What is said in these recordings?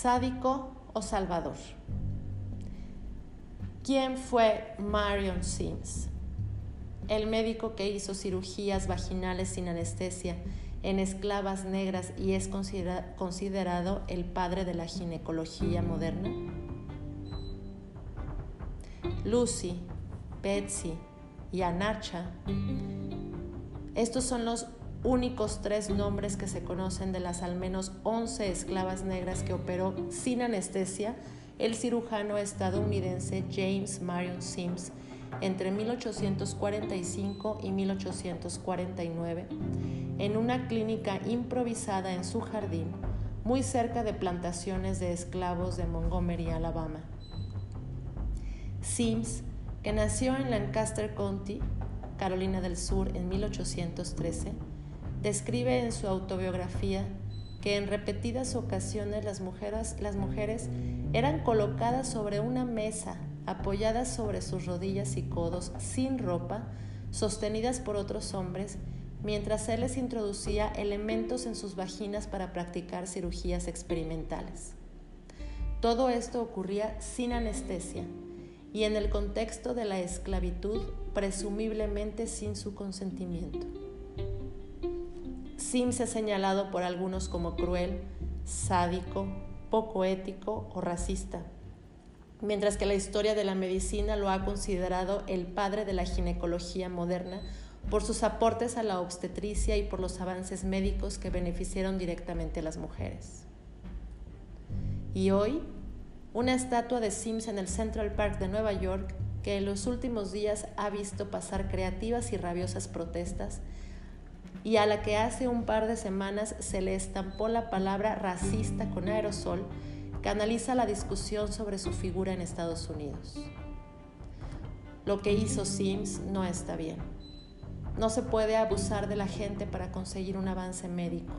sádico o salvador. ¿Quién fue Marion Sims? El médico que hizo cirugías vaginales sin anestesia en esclavas negras y es considerado el padre de la ginecología moderna. Lucy, Betsy y Anacha. Estos son los únicos tres nombres que se conocen de las al menos 11 esclavas negras que operó sin anestesia el cirujano estadounidense James Marion Sims entre 1845 y 1849 en una clínica improvisada en su jardín, muy cerca de plantaciones de esclavos de Montgomery, Alabama. Sims, que nació en Lancaster County, Carolina del Sur, en 1813, describe en su autobiografía que en repetidas ocasiones las mujeres, eran colocadas sobre una mesa, apoyadas sobre sus rodillas y codos, sin ropa, sostenidas por otros hombres, mientras él les introducía elementos en sus vaginas para practicar cirugías experimentales. Todo esto ocurría sin anestesia y en el contexto de la esclavitud, presumiblemente sin su consentimiento. Sims es señalado por algunos como cruel, sádico, poco ético o racista, mientras que la historia de la medicina lo ha considerado el padre de la ginecología moderna por sus aportes a la obstetricia y por los avances médicos que beneficiaron directamente a las mujeres. Y hoy, una estatua de Sims en el Central Park de Nueva York, que en los últimos días ha visto pasar creativas y rabiosas protestas, y a la que hace un par de semanas se le estampó la palabra racista con aerosol, canaliza la discusión sobre su figura en Estados Unidos. Lo que hizo Sims no está bien. No se puede abusar de la gente para conseguir un avance médico.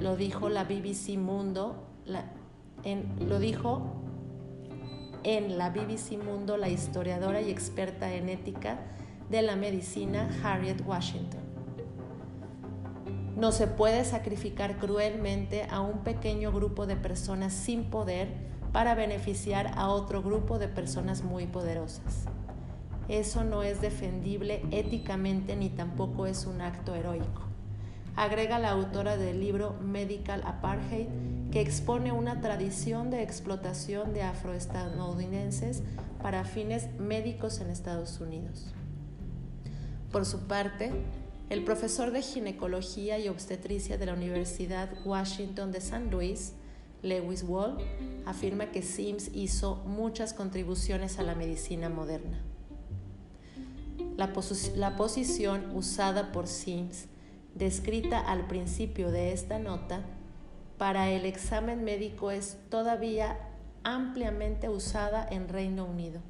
Lo dijo la BBC Mundo, lo dijo en la BBC Mundo la historiadora y experta en ética de la medicina Harriet Washington. No se puede sacrificar cruelmente a un pequeño grupo de personas sin poder para beneficiar a otro grupo de personas muy poderosas. Eso no es defendible éticamente ni tampoco es un acto heroico. Agrega la autora del libro Medical Apartheid, que expone una tradición de explotación de afroestadounidenses para fines médicos en Estados Unidos. Por su parte, el profesor de ginecología y obstetricia de la Universidad Washington de San Luis, Lewis Wall, afirma que Sims hizo muchas contribuciones a la medicina moderna. La, posición usada por Sims, descrita al principio de esta nota, para el examen médico es todavía ampliamente usada en Reino Unido.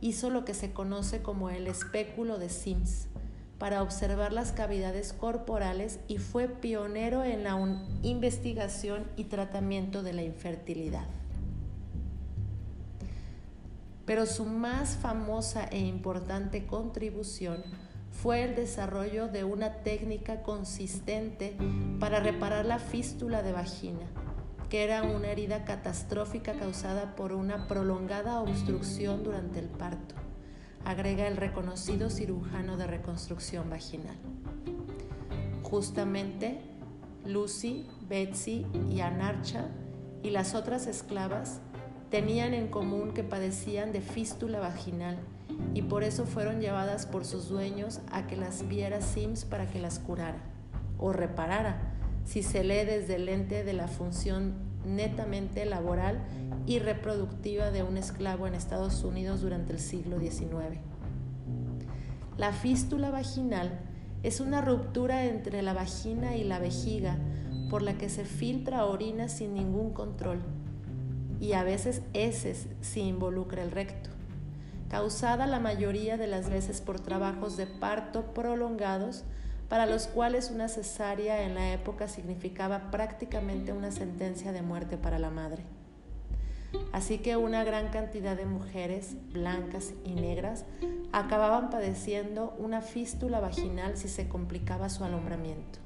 Hizo lo que se conoce como el espéculo de Sims para observar las cavidades corporales y fue pionero en la investigación y tratamiento de la infertilidad. Pero su más famosa e importante contribución fue el desarrollo de una técnica consistente para reparar la fístula de vagina, que era una herida catastrófica causada por una prolongada obstrucción durante el parto, agrega el reconocido cirujano de reconstrucción vaginal. Justamente, Lucy, Betsy y Anarcha y las otras esclavas tenían en común que padecían de fístula vaginal y por eso fueron llevadas por sus dueños a que las viera Sims para que las curara o reparara, si se lee desde el lente de la función netamente laboral y reproductiva de un esclavo en Estados Unidos durante el siglo XIX. La fístula vaginal es una ruptura entre la vagina y la vejiga por la que se filtra orina sin ningún control y a veces heces si involucra el recto, causada la mayoría de las veces por trabajos de parto prolongados para los cuales una cesárea en la época significaba prácticamente una sentencia de muerte para la madre. Así que una gran cantidad de mujeres blancas y negras acababan padeciendo una fístula vaginal si se complicaba su alumbramiento.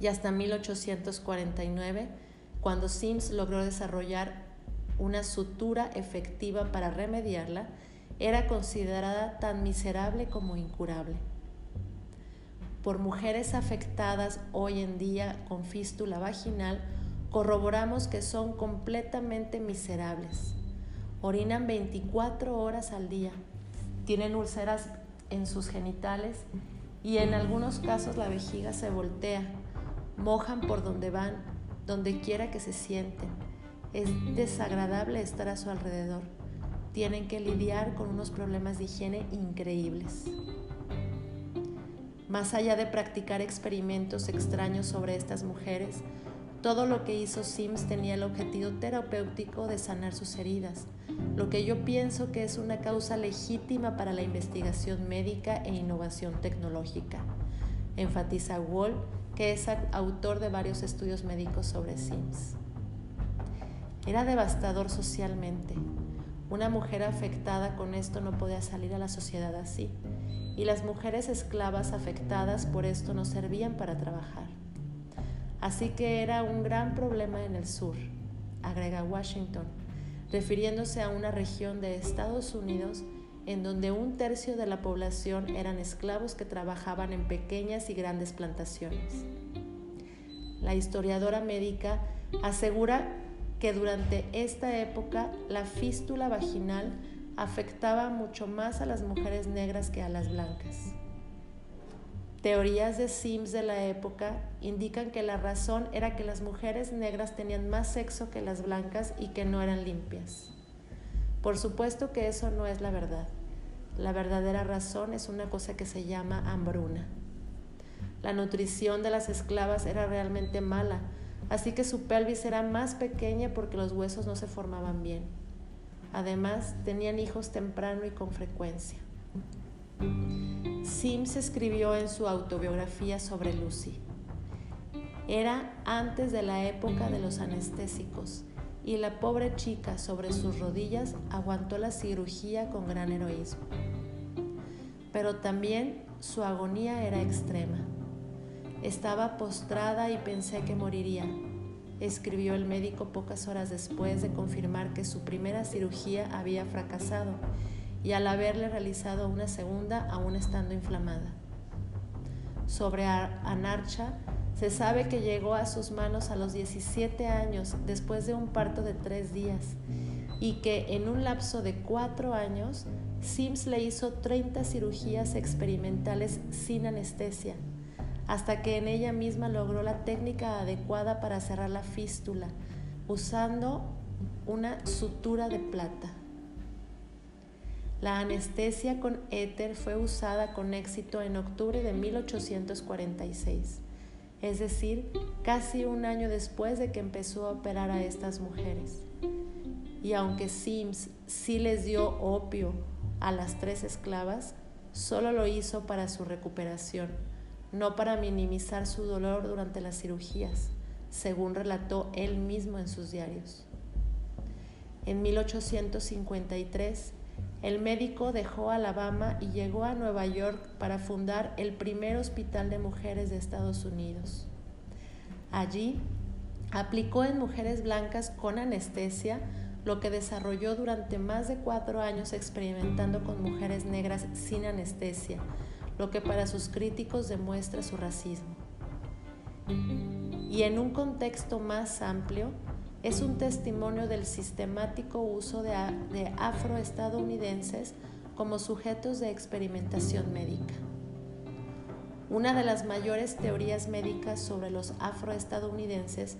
Y hasta 1849 Cuando Sims logró desarrollar una sutura efectiva para remediarla, era considerada tan miserable como incurable. Por mujeres afectadas hoy en día con fístula vaginal, corroboramos que son completamente miserables. Orinan 24 horas al día, tienen úlceras en sus genitales y en algunos casos la vejiga se voltea, mojan por donde van, donde quiera que se sienten. Es desagradable estar a su alrededor. Tienen que lidiar con unos problemas de higiene increíbles. Más allá de practicar experimentos extraños sobre estas mujeres, todo lo que hizo Sims tenía el objetivo terapéutico de sanar sus heridas, lo que yo pienso que es una causa legítima para la investigación médica e innovación tecnológica. Enfatiza Wall, que es autor de varios estudios médicos sobre Sims. Era devastador socialmente. Una mujer afectada con esto no podía salir a la sociedad así, y las mujeres esclavas afectadas por esto no servían para trabajar. Así que era un gran problema en el sur, agrega Washington, refiriéndose a una región de Estados Unidos en donde un tercio de la población eran esclavos que trabajaban en pequeñas y grandes plantaciones. La historiadora médica asegura que durante esta época la fístula vaginal afectaba mucho más a las mujeres negras que a las blancas. Teorías de Sims de la época indican que la razón era que las mujeres negras tenían más sexo que las blancas y que no eran limpias. Por supuesto que eso no es la verdad. La verdadera razón es una cosa que se llama hambruna. La nutrición de las esclavas era realmente mala, así que su pelvis era más pequeña porque los huesos no se formaban bien. Además, tenían hijos temprano y con frecuencia. Sims escribió en su autobiografía sobre Lucy. Era antes de la época de los anestésicos y la pobre chica sobre sus rodillas aguantó la cirugía con gran heroísmo. Pero también su agonía era extrema. Estaba postrada y pensé que moriría, escribió el médico pocas horas después de confirmar que su primera cirugía había fracasado y al haberle realizado una segunda aún estando inflamada. Sobre Anarcha se sabe que llegó a sus manos a los 17 años después de un parto de tres días y que en un lapso de cuatro años Sims le hizo 30 cirugías experimentales sin anestesia, hasta que en ella misma logró la técnica adecuada para cerrar la fístula, usando una sutura de plata. La anestesia con éter fue usada con éxito en octubre de 1846, es decir, casi un año después de que empezó a operar a estas mujeres. Y aunque Sims sí les dio opio a las tres esclavas, solo lo hizo para su recuperación, no para minimizar su dolor durante las cirugías, según relató él mismo en sus diarios. En 1853, el médico dejó Alabama y llegó a Nueva York para fundar el primer hospital de mujeres de Estados Unidos. Allí aplicó en mujeres blancas con anestesia lo que desarrolló durante más de cuatro años experimentando con mujeres negras sin anestesia, lo que para sus críticos demuestra su racismo. Y en un contexto más amplio, es un testimonio del sistemático uso de, afroestadounidenses como sujetos de experimentación médica. Una de las mayores teorías médicas sobre los afroestadounidenses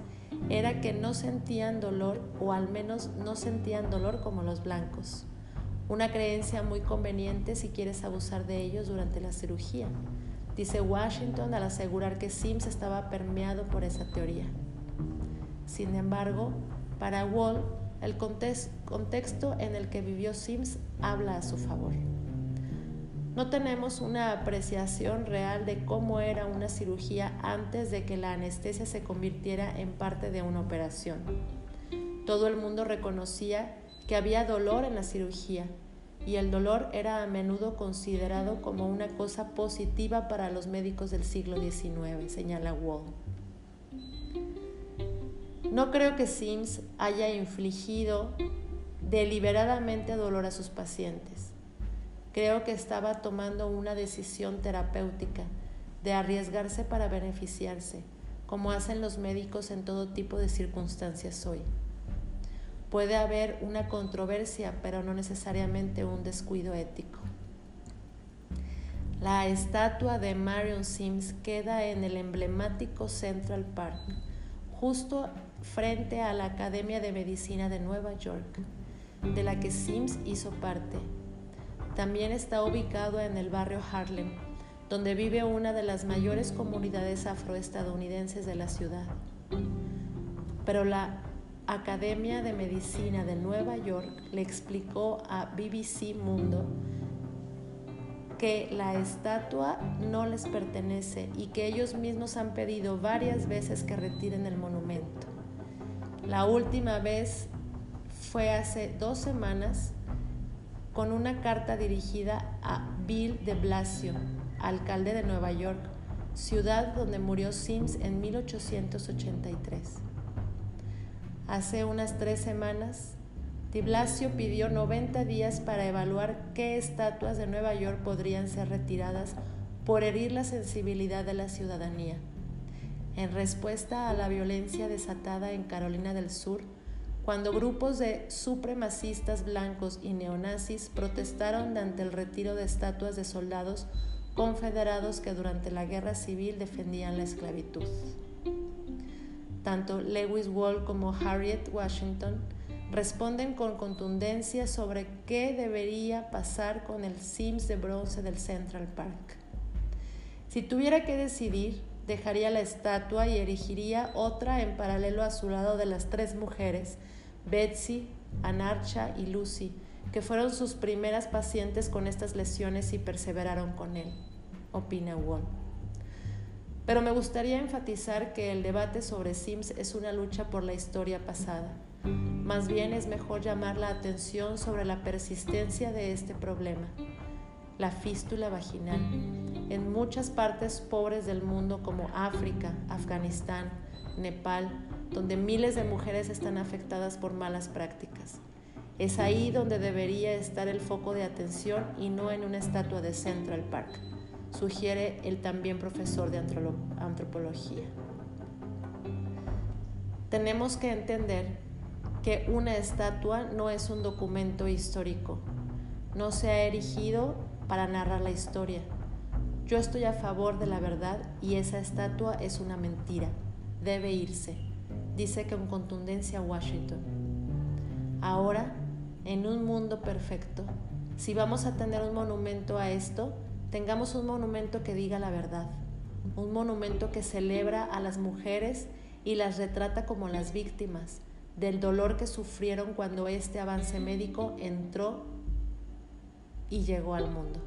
era que no sentían dolor o al menos no sentían dolor como los blancos. Una creencia muy conveniente si quieres abusar de ellos durante la cirugía, dice Washington al asegurar que Sims estaba permeado por esa teoría. Sin embargo, para Wall, el contexto en el que vivió Sims habla a su favor. No tenemos una apreciación real de cómo era una cirugía antes de que la anestesia se convirtiera en parte de una operación. Todo el mundo reconocía que había dolor en la cirugía y el dolor era a menudo considerado como una cosa positiva para los médicos del siglo XIX, señala Wall. No creo que Sims haya infligido deliberadamente dolor a sus pacientes. Creo que estaba tomando una decisión terapéutica de arriesgarse para beneficiarse, como hacen los médicos en todo tipo de circunstancias hoy. Puede haber una controversia, pero no necesariamente un descuido ético. La estatua de Marion Sims queda en el emblemático Central Park, justo frente a la Academia de Medicina de Nueva York, de la que Sims hizo parte. También está ubicado en el barrio Harlem, donde vive una de las mayores comunidades afroestadounidenses de la ciudad. Pero la Academia de Medicina de Nueva York le explicó a BBC Mundo que la estatua no les pertenece y que ellos mismos han pedido varias veces que retiren el monumento. La última vez fue hace dos semanas con una carta dirigida a Bill de Blasio, alcalde de Nueva York, ciudad donde murió Sims en 1883. Hace unas tres semanas, Di Blasio pidió 90 días para evaluar qué estatuas de Nueva York podrían ser retiradas por herir la sensibilidad de la ciudadanía. En respuesta a la violencia desatada en Carolina del Sur, cuando grupos de supremacistas blancos y neonazis protestaron ante el retiro de estatuas de soldados confederados que durante la guerra civil defendían la esclavitud. Tanto Lewis Wall como Harriet Washington responden con contundencia sobre qué debería pasar con el Sims de bronce del Central Park. Si tuviera que decidir, dejaría la estatua y erigiría otra en paralelo a su lado de las tres mujeres, Betsy, Anarcha y Lucy, que fueron sus primeras pacientes con estas lesiones y perseveraron con él, opina Wong. Pero me gustaría enfatizar que el debate sobre Sims es una lucha por la historia pasada más bien es mejor llamar la atención sobre la persistencia de este problema, la fístula vaginal, en muchas partes pobres del mundo como África, Afganistán, Nepal, donde miles de mujeres están afectadas por malas prácticas. Es ahí donde debería estar el foco de atención y no en una estatua de Central Park, sugiere el también profesor de antropología. Tenemos que entender que una estatua no es un documento histórico, no se ha erigido para narrar la historia. Yo estoy a favor de la verdad y esa estatua es una mentira, debe irse, dice con contundencia Washington. Ahora, en un mundo perfecto, si vamos a tener un monumento a esto, tengamos un monumento que diga la verdad, un monumento que celebra a las mujeres y las retrata como las víctimas, del dolor que sufrieron cuando este avance médico entró y llegó al mundo.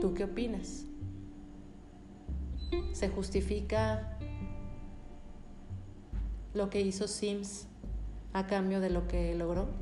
¿Tú qué opinas? ¿Se justifica lo que hizo Sims a cambio de lo que logró?